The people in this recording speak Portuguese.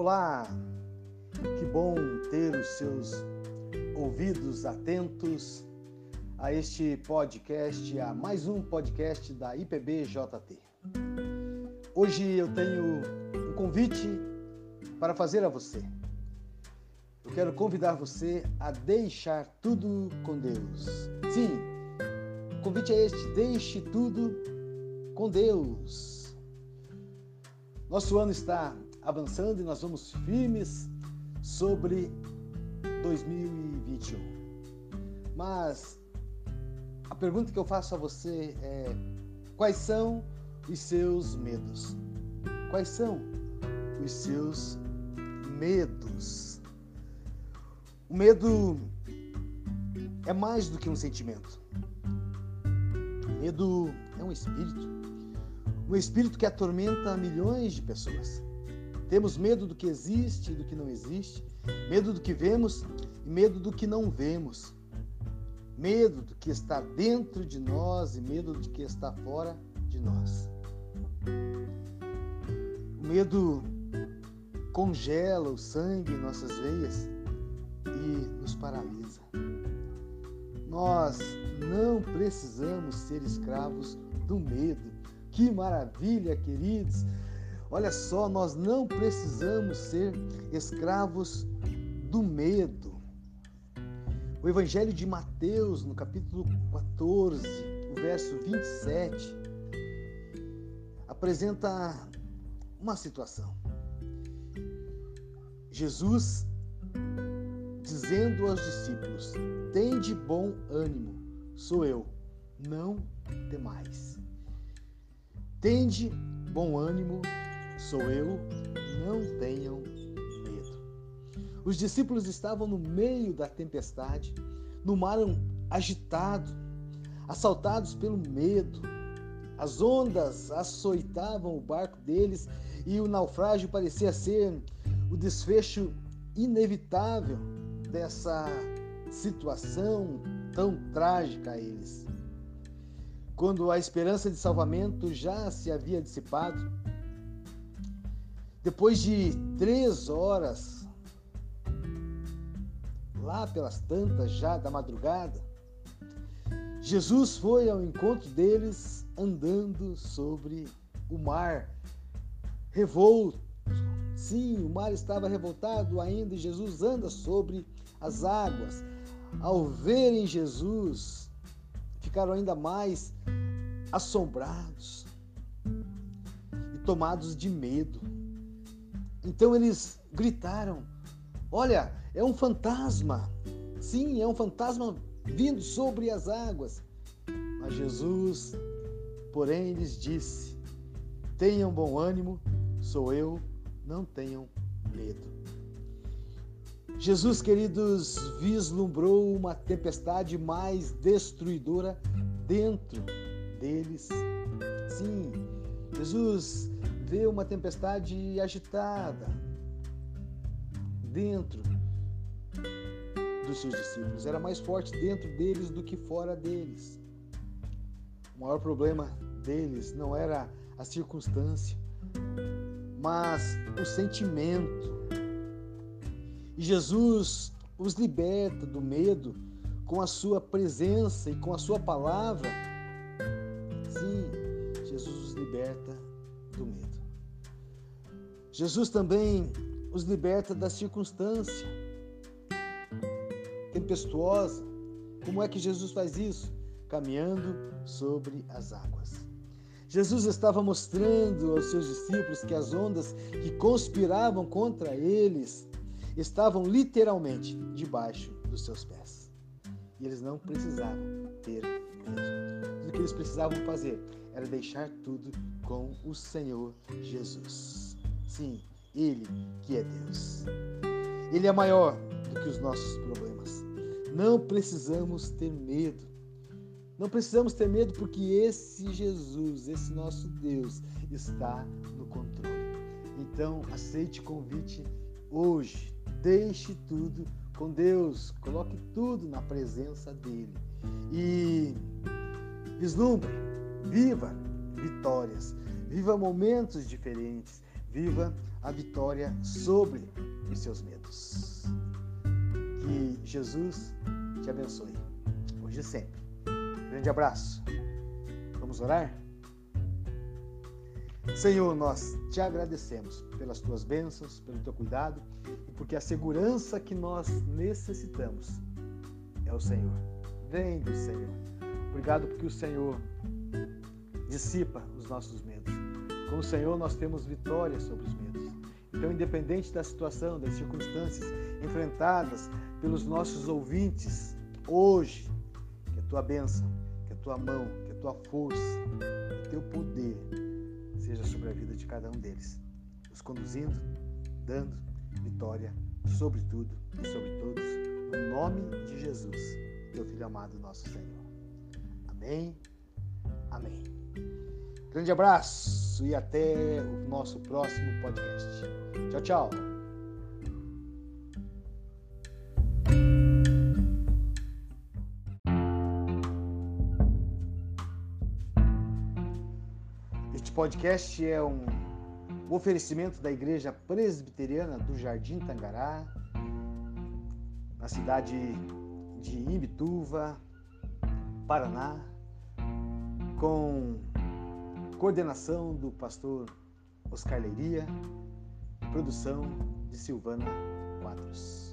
Olá, que bom ter os seus ouvidos atentos a este podcast, a mais um podcast da IPBJT. Hoje eu tenho um convite para fazer a você. Eu quero convidar você a deixar tudo com Deus. Sim, o convite é este: deixe tudo com Deus. Nosso ano está avançando e nós vamos firmes sobre 2021. Mas a pergunta que eu faço a você é: quais são os seus medos? Quais são os seus medos? O medo é mais do que um sentimento. O medo é um espírito. Um espírito que atormenta milhões de pessoas. Temos medo do que existe e do que não existe, medo do que vemos e medo do que não vemos, medo do que está dentro de nós e medo do que está fora de nós. O medo congela o sangue em nossas veias e nos paralisa. Nós não precisamos ser escravos do medo. Que maravilha, queridos! Olha só, nós não precisamos ser escravos do medo. O Evangelho de Mateus, no capítulo 14, o verso 27, apresenta uma situação. Jesus dizendo aos discípulos: Tende bom ânimo, sou eu, não temais. Tende bom ânimo, sou eu, não tenham medo. Os discípulos estavam no meio da tempestade, no mar agitado, assaltados pelo medo. As ondas açoitavam o barco deles e o naufrágio parecia ser o desfecho inevitável dessa situação tão trágica a eles. Quando a esperança de salvamento já se havia dissipado, depois de três horas, lá pelas tantas já da madrugada, Jesus foi ao encontro deles andando sobre o mar revolto. Sim, o mar estava revoltado ainda e Jesus anda sobre as águas. Ao verem Jesus, ficaram ainda mais assombrados e tomados de medo. Então eles gritaram: Olha, é um fantasma. Sim, é um fantasma vindo sobre as águas. Mas Jesus, porém, lhes disse: Tenham bom ânimo, sou eu, não tenham medo. Jesus, queridos, vislumbrou uma tempestade mais destruidora dentro deles. Sim, Jesus vê uma tempestade agitada dentro dos seus discípulos. Era mais forte dentro deles do que fora deles. O maior problema deles não era a circunstância, mas o sentimento. E Jesus os liberta do medo com a sua presença e com a sua palavra. Sim, Jesus os liberta do medo. Jesus também os liberta da circunstância tempestuosa. Como é que Jesus faz isso? Caminhando sobre as águas. Jesus estava mostrando aos seus discípulos que as ondas que conspiravam contra eles estavam literalmente debaixo dos seus pés. E eles não precisavam ter medo. O que eles precisavam fazer era deixar tudo com o Senhor Jesus. Sim, Ele que é Deus. Ele é maior do que os nossos problemas. Não precisamos ter medo. Não precisamos ter medo porque esse Jesus, esse nosso Deus, está no controle. Então, aceite o convite hoje. Deixe tudo com Deus. Coloque tudo na presença dele. E vislumbre, viva vitórias, viva momentos diferentes viva a vitória sobre os seus medos. Que Jesus te abençoe, hoje e sempre. Grande abraço. Vamos orar? Senhor, nós te agradecemos pelas tuas bênçãos, pelo teu cuidado e porque a segurança que nós necessitamos é o Senhor. Vem do Senhor. Obrigado porque o Senhor dissipa os nossos medos. Com o Senhor nós temos vitória sobre os medos. Então, independente da situação, das circunstâncias enfrentadas pelos nossos ouvintes, hoje, que a tua bênção, que a tua mão, que a tua força, que o teu poder seja sobre a vida de cada um deles, nos conduzindo, dando vitória sobre tudo e sobre todos, no nome de Jesus, teu Filho amado, nosso Senhor. Amém. Amém. Grande abraço e até o nosso próximo podcast. Tchau, tchau. Este podcast é um oferecimento da Igreja Presbiteriana do Jardim Tangará, na cidade de Imbituva, Paraná, com coordenação do pastor Oscar Leiria, produção de Silvana Quadros.